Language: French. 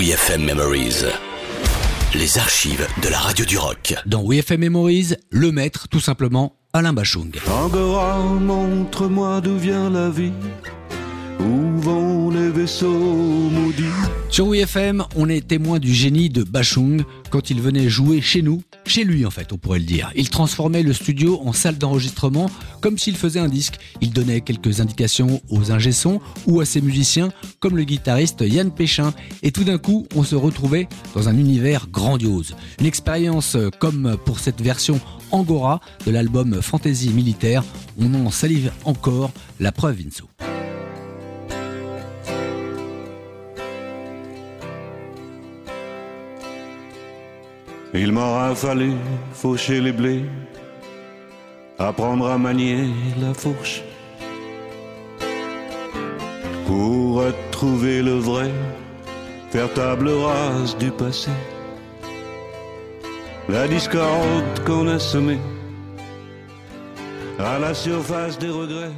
WeFM Memories. Les archives de la radio du rock. Dans WeFM Memories, le maître, tout simplement, Alain Bachung. Angora, montre-moi d'où vient la vie. Où vont les vaisseaux maudits? Sur WeFM, on est témoin du génie de Bachung quand il venait jouer chez nous, chez lui en fait, on pourrait le dire. Il transformait le studio en salle d'enregistrement comme s'il faisait un disque. Il donnait quelques indications aux ingé ou à ses musiciens comme le guitariste Yann Péchin et tout d'un coup, on se retrouvait dans un univers grandiose. Une expérience comme pour cette version Angora de l'album Fantasy Militaire. On en salive encore la preuve Vinso. Il m'aura fallu faucher les blés, apprendre à manier la fourche, pour retrouver le vrai, faire table rase du passé, la discorde qu'on a semée à la surface des regrets.